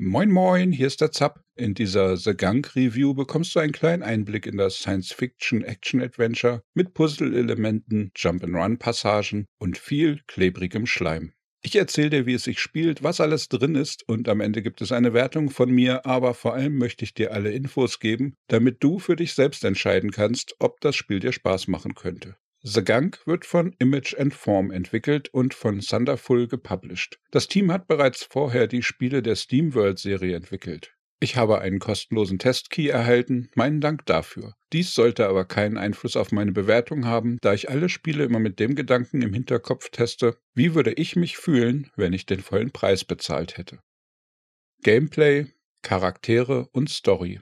Moin Moin, hier ist der Zapp. In dieser The Gunk Review bekommst du einen kleinen Einblick in das Science-Fiction-Action-Adventure mit Puzzle-Elementen, Jump-and-Run-Passagen und viel klebrigem Schleim. Ich erzähle dir, wie es sich spielt, was alles drin ist und am Ende gibt es eine Wertung von mir, aber vor allem möchte ich dir alle Infos geben, damit du für dich selbst entscheiden kannst, ob das Spiel dir Spaß machen könnte. The Gunk wird von Image and Form entwickelt und von Thunderful gepublished. Das Team hat bereits vorher die Spiele der SteamWorld-Serie entwickelt. Ich habe einen kostenlosen Testkey erhalten, meinen Dank dafür. Dies sollte aber keinen Einfluss auf meine Bewertung haben, da ich alle Spiele immer mit dem Gedanken im Hinterkopf teste, wie würde ich mich fühlen, wenn ich den vollen Preis bezahlt hätte. Gameplay, Charaktere und Story.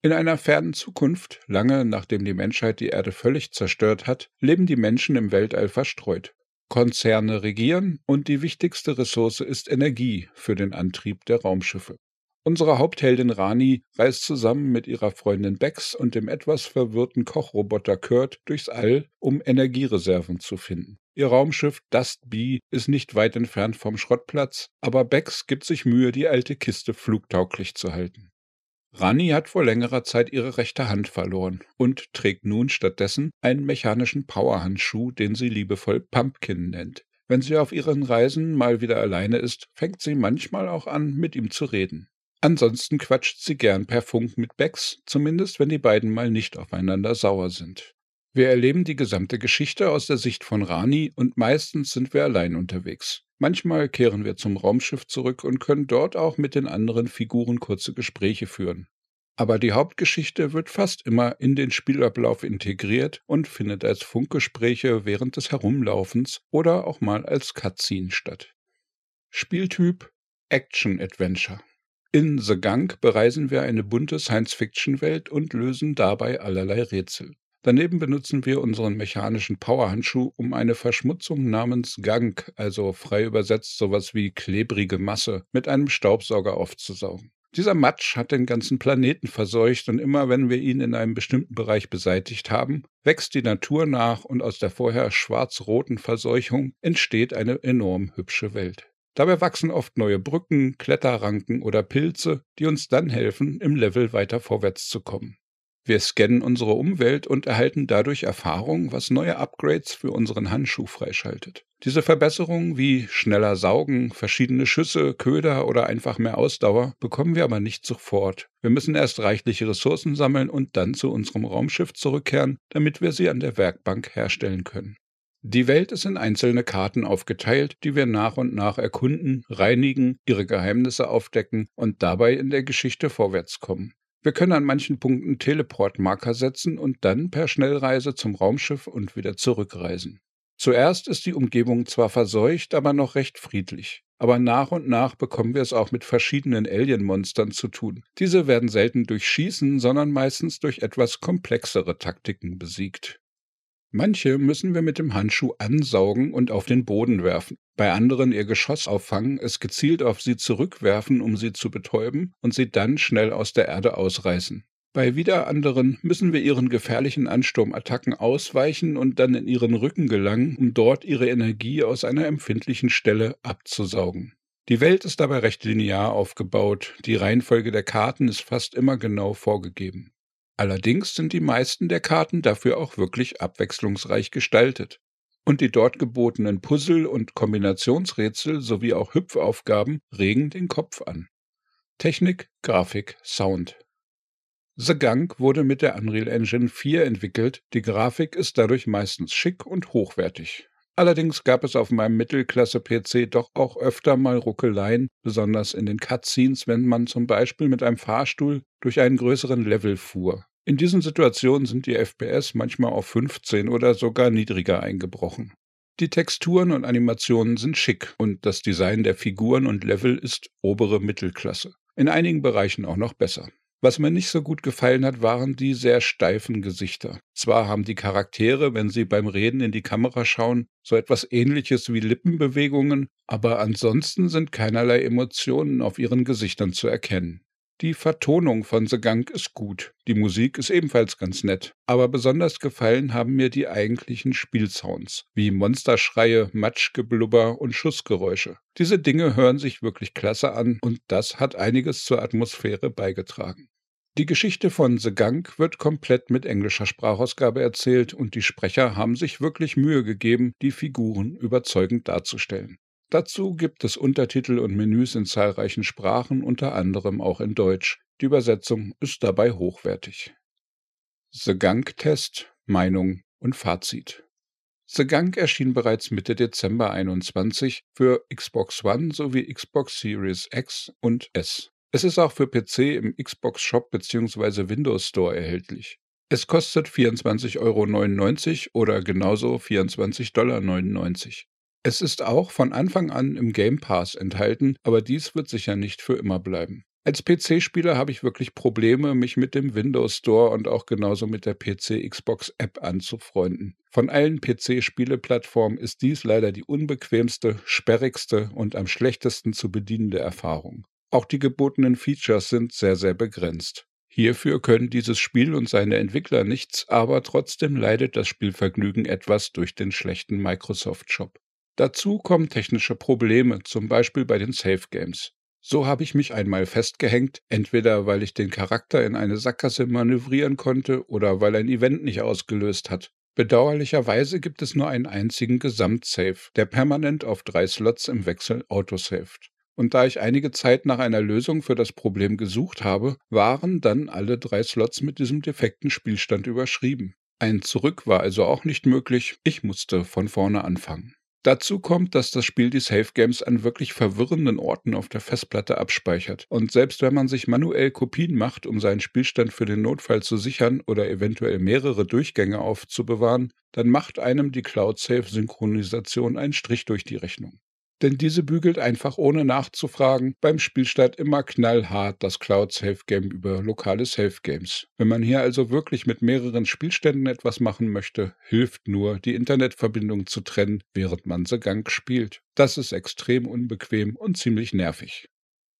In einer fernen Zukunft, lange nachdem die Menschheit die Erde völlig zerstört hat, leben die Menschen im Weltall verstreut. Konzerne regieren und die wichtigste Ressource ist Energie für den Antrieb der Raumschiffe. Unsere Hauptheldin Rani reist zusammen mit ihrer Freundin Bex und dem etwas verwirrten Kochroboter Kurt durchs All, um Energiereserven zu finden. Ihr Raumschiff Dust Bee ist nicht weit entfernt vom Schrottplatz, aber Bex gibt sich Mühe, die alte Kiste flugtauglich zu halten. Rani hat vor längerer Zeit ihre rechte Hand verloren und trägt nun stattdessen einen mechanischen Powerhandschuh, den sie liebevoll Pumpkin nennt. Wenn sie auf ihren Reisen mal wieder alleine ist, fängt sie manchmal auch an, mit ihm zu reden. Ansonsten quatscht sie gern per Funk mit Bex, zumindest wenn die beiden mal nicht aufeinander sauer sind. Wir erleben die gesamte Geschichte aus der Sicht von Rani und meistens sind wir allein unterwegs. Manchmal kehren wir zum Raumschiff zurück und können dort auch mit den anderen Figuren kurze Gespräche führen. Aber die Hauptgeschichte wird fast immer in den Spielablauf integriert und findet als Funkgespräche während des Herumlaufens oder auch mal als Cutscene statt. Spieltyp Action Adventure. In The Gunk bereisen wir eine bunte Science-Fiction-Welt und lösen dabei allerlei Rätsel. Daneben benutzen wir unseren mechanischen Powerhandschuh, um eine Verschmutzung namens Gunk, also frei übersetzt sowas wie klebrige Masse, mit einem Staubsauger aufzusaugen. Dieser Matsch hat den ganzen Planeten verseucht und immer wenn wir ihn in einem bestimmten Bereich beseitigt haben, wächst die Natur nach und aus der vorher schwarz-roten Verseuchung entsteht eine enorm hübsche Welt. Dabei wachsen oft neue Brücken, Kletterranken oder Pilze, die uns dann helfen, im Level weiter vorwärts zu kommen. Wir scannen unsere Umwelt und erhalten dadurch Erfahrung, was neue Upgrades für unseren Handschuh freischaltet. Diese Verbesserungen wie schneller Saugen, verschiedene Schüsse, Köder oder einfach mehr Ausdauer bekommen wir aber nicht sofort. Wir müssen erst reichliche Ressourcen sammeln und dann zu unserem Raumschiff zurückkehren, damit wir sie an der Werkbank herstellen können. Die Welt ist in einzelne Karten aufgeteilt, die wir nach und nach erkunden, reinigen, ihre Geheimnisse aufdecken und dabei in der Geschichte vorwärts kommen. Wir können an manchen Punkten Teleportmarker setzen und dann per Schnellreise zum Raumschiff und wieder zurückreisen. Zuerst ist die Umgebung zwar verseucht, aber noch recht friedlich. Aber nach und nach bekommen wir es auch mit verschiedenen Alien-Monstern zu tun. Diese werden selten durch Schießen, sondern meistens durch etwas komplexere Taktiken besiegt. Manche müssen wir mit dem Handschuh ansaugen und auf den Boden werfen. Bei anderen ihr Geschoss auffangen, es gezielt auf sie zurückwerfen, um sie zu betäuben und sie dann schnell aus der Erde ausreißen. Bei wieder anderen müssen wir ihren gefährlichen Ansturmattacken ausweichen und dann in ihren Rücken gelangen, um dort ihre Energie aus einer empfindlichen Stelle abzusaugen. Die Welt ist dabei recht linear aufgebaut, die Reihenfolge der Karten ist fast immer genau vorgegeben. Allerdings sind die meisten der Karten dafür auch wirklich abwechslungsreich gestaltet. Und die dort gebotenen Puzzle- und Kombinationsrätsel sowie auch Hüpfaufgaben regen den Kopf an. Technik, Grafik, Sound. The Gunk wurde mit der Unreal Engine 4 entwickelt, die Grafik ist dadurch meistens schick und hochwertig. Allerdings gab es auf meinem Mittelklasse-PC doch auch öfter mal Ruckeleien, besonders in den Cutscenes, wenn man zum Beispiel mit einem Fahrstuhl durch einen größeren Level fuhr. In diesen Situationen sind die FPS manchmal auf 15 oder sogar niedriger eingebrochen. Die Texturen und Animationen sind schick und das Design der Figuren und Level ist obere Mittelklasse. In einigen Bereichen auch noch besser. Was mir nicht so gut gefallen hat, waren die sehr steifen Gesichter. Zwar haben die Charaktere, wenn sie beim Reden in die Kamera schauen, so etwas ähnliches wie Lippenbewegungen, aber ansonsten sind keinerlei Emotionen auf ihren Gesichtern zu erkennen. Die Vertonung von The Gang ist gut, die Musik ist ebenfalls ganz nett, aber besonders gefallen haben mir die eigentlichen Spielsounds, wie Monsterschreie, Matschgeblubber und Schussgeräusche. Diese Dinge hören sich wirklich klasse an und das hat einiges zur Atmosphäre beigetragen. Die Geschichte von The Gang wird komplett mit englischer Sprachausgabe erzählt und die Sprecher haben sich wirklich Mühe gegeben, die Figuren überzeugend darzustellen. Dazu gibt es Untertitel und Menüs in zahlreichen Sprachen, unter anderem auch in Deutsch. Die Übersetzung ist dabei hochwertig. The Gang Test, Meinung und Fazit. The Gang erschien bereits Mitte Dezember 21 für Xbox One sowie Xbox Series X und S. Es ist auch für PC im Xbox Shop bzw. Windows Store erhältlich. Es kostet 24,99 Euro oder genauso 24,99 Dollar. Es ist auch von Anfang an im Game Pass enthalten, aber dies wird sicher nicht für immer bleiben. Als PC-Spieler habe ich wirklich Probleme, mich mit dem Windows Store und auch genauso mit der PC-Xbox-App anzufreunden. Von allen PC-Spieleplattformen ist dies leider die unbequemste, sperrigste und am schlechtesten zu bedienende Erfahrung. Auch die gebotenen Features sind sehr, sehr begrenzt. Hierfür können dieses Spiel und seine Entwickler nichts, aber trotzdem leidet das Spielvergnügen etwas durch den schlechten Microsoft Shop. Dazu kommen technische Probleme, zum Beispiel bei den Safe Games. So habe ich mich einmal festgehängt, entweder weil ich den Charakter in eine Sackgasse manövrieren konnte oder weil ein Event nicht ausgelöst hat. Bedauerlicherweise gibt es nur einen einzigen Gesamtsave, der permanent auf drei Slots im Wechsel autosaved. Und da ich einige Zeit nach einer Lösung für das Problem gesucht habe, waren dann alle drei Slots mit diesem defekten Spielstand überschrieben. Ein Zurück war also auch nicht möglich, ich musste von vorne anfangen. Dazu kommt, dass das Spiel die Safe Games an wirklich verwirrenden Orten auf der Festplatte abspeichert. Und selbst wenn man sich manuell Kopien macht, um seinen Spielstand für den Notfall zu sichern oder eventuell mehrere Durchgänge aufzubewahren, dann macht einem die Cloud-Safe-Synchronisation einen Strich durch die Rechnung denn diese bügelt einfach ohne nachzufragen beim Spielstart immer knallhart das Cloud Safe Game über lokale Safe Games. Wenn man hier also wirklich mit mehreren Spielständen etwas machen möchte, hilft nur, die Internetverbindung zu trennen, während man The Gang spielt. Das ist extrem unbequem und ziemlich nervig.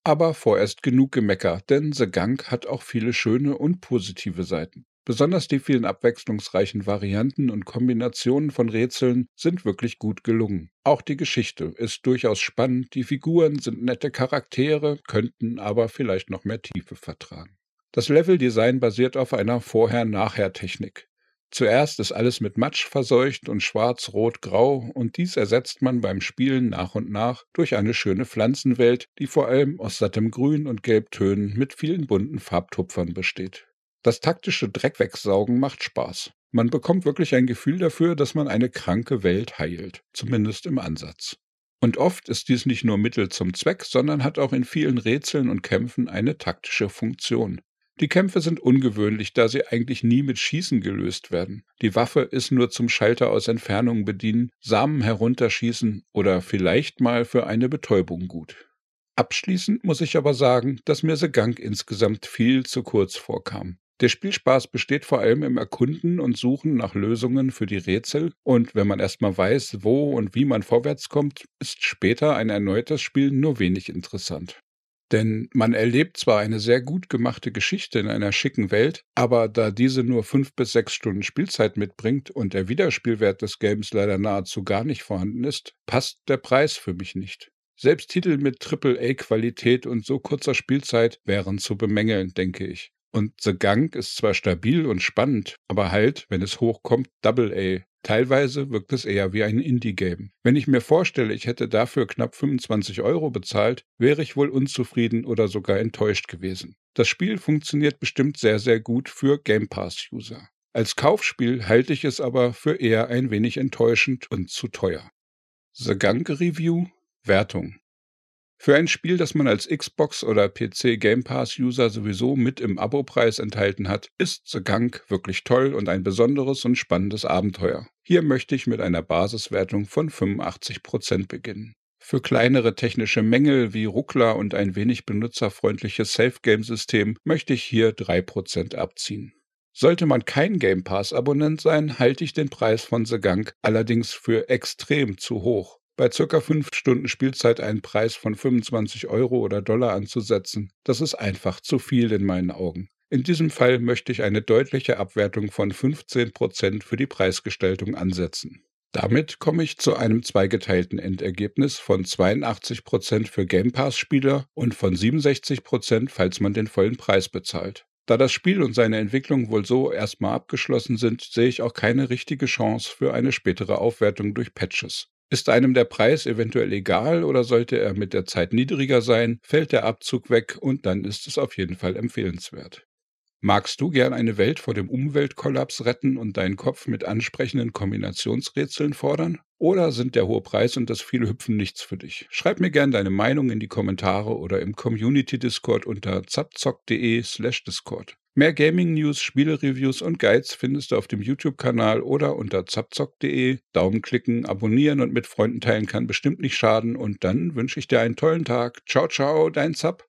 Aber vorerst genug Gemecker, denn The Gang hat auch viele schöne und positive Seiten. Besonders die vielen abwechslungsreichen Varianten und Kombinationen von Rätseln sind wirklich gut gelungen. Auch die Geschichte ist durchaus spannend, die Figuren sind nette Charaktere, könnten aber vielleicht noch mehr Tiefe vertragen. Das Leveldesign basiert auf einer Vorher-Nachher-Technik. Zuerst ist alles mit Matsch verseucht und schwarz-rot-grau und dies ersetzt man beim Spielen nach und nach durch eine schöne Pflanzenwelt, die vor allem aus sattem Grün und Gelbtönen mit vielen bunten Farbtupfern besteht. Das taktische Dreckwegsaugen macht Spaß. Man bekommt wirklich ein Gefühl dafür, dass man eine kranke Welt heilt, zumindest im Ansatz. Und oft ist dies nicht nur Mittel zum Zweck, sondern hat auch in vielen Rätseln und Kämpfen eine taktische Funktion. Die Kämpfe sind ungewöhnlich, da sie eigentlich nie mit Schießen gelöst werden. Die Waffe ist nur zum Schalter aus Entfernung bedienen, Samen herunterschießen oder vielleicht mal für eine Betäubung gut. Abschließend muss ich aber sagen, dass mir The Gang insgesamt viel zu kurz vorkam. Der Spielspaß besteht vor allem im Erkunden und Suchen nach Lösungen für die Rätsel und wenn man erstmal weiß, wo und wie man vorwärts kommt, ist später ein erneutes Spiel nur wenig interessant. Denn man erlebt zwar eine sehr gut gemachte Geschichte in einer schicken Welt, aber da diese nur fünf bis sechs Stunden Spielzeit mitbringt und der Wiederspielwert des Games leider nahezu gar nicht vorhanden ist, passt der Preis für mich nicht. Selbst Titel mit AAA-Qualität und so kurzer Spielzeit wären zu bemängeln, denke ich. Und The Gang ist zwar stabil und spannend, aber halt, wenn es hochkommt, Double A. Teilweise wirkt es eher wie ein Indie-Game. Wenn ich mir vorstelle, ich hätte dafür knapp 25 Euro bezahlt, wäre ich wohl unzufrieden oder sogar enttäuscht gewesen. Das Spiel funktioniert bestimmt sehr, sehr gut für Game Pass-User. Als Kaufspiel halte ich es aber für eher ein wenig enttäuschend und zu teuer. The Gang Review Wertung für ein Spiel, das man als Xbox oder PC Game Pass User sowieso mit im Abo-Preis enthalten hat, ist The Gang wirklich toll und ein besonderes und spannendes Abenteuer. Hier möchte ich mit einer Basiswertung von 85% beginnen. Für kleinere technische Mängel wie Ruckler und ein wenig benutzerfreundliches Safe-Game-System möchte ich hier 3% abziehen. Sollte man kein Game Pass-Abonnent sein, halte ich den Preis von The Gang allerdings für extrem zu hoch. Bei circa fünf Stunden Spielzeit einen Preis von 25 Euro oder Dollar anzusetzen, das ist einfach zu viel in meinen Augen. In diesem Fall möchte ich eine deutliche Abwertung von 15 Prozent für die Preisgestaltung ansetzen. Damit komme ich zu einem zweigeteilten Endergebnis von 82 Prozent für Game Pass-Spieler und von 67 Prozent, falls man den vollen Preis bezahlt. Da das Spiel und seine Entwicklung wohl so erstmal abgeschlossen sind, sehe ich auch keine richtige Chance für eine spätere Aufwertung durch Patches. Ist einem der Preis eventuell egal oder sollte er mit der Zeit niedriger sein, fällt der Abzug weg und dann ist es auf jeden Fall empfehlenswert. Magst du gern eine Welt vor dem Umweltkollaps retten und deinen Kopf mit ansprechenden Kombinationsrätseln fordern? Oder sind der hohe Preis und das viele Hüpfen nichts für dich? Schreib mir gern deine Meinung in die Kommentare oder im Community-Discord unter zapzock.de slash Discord. Mehr Gaming-News, Spiele-Reviews und Guides findest du auf dem YouTube-Kanal oder unter zapzock.de. Daumen klicken, abonnieren und mit Freunden teilen kann bestimmt nicht schaden und dann wünsche ich dir einen tollen Tag. Ciao, ciao, dein Zap.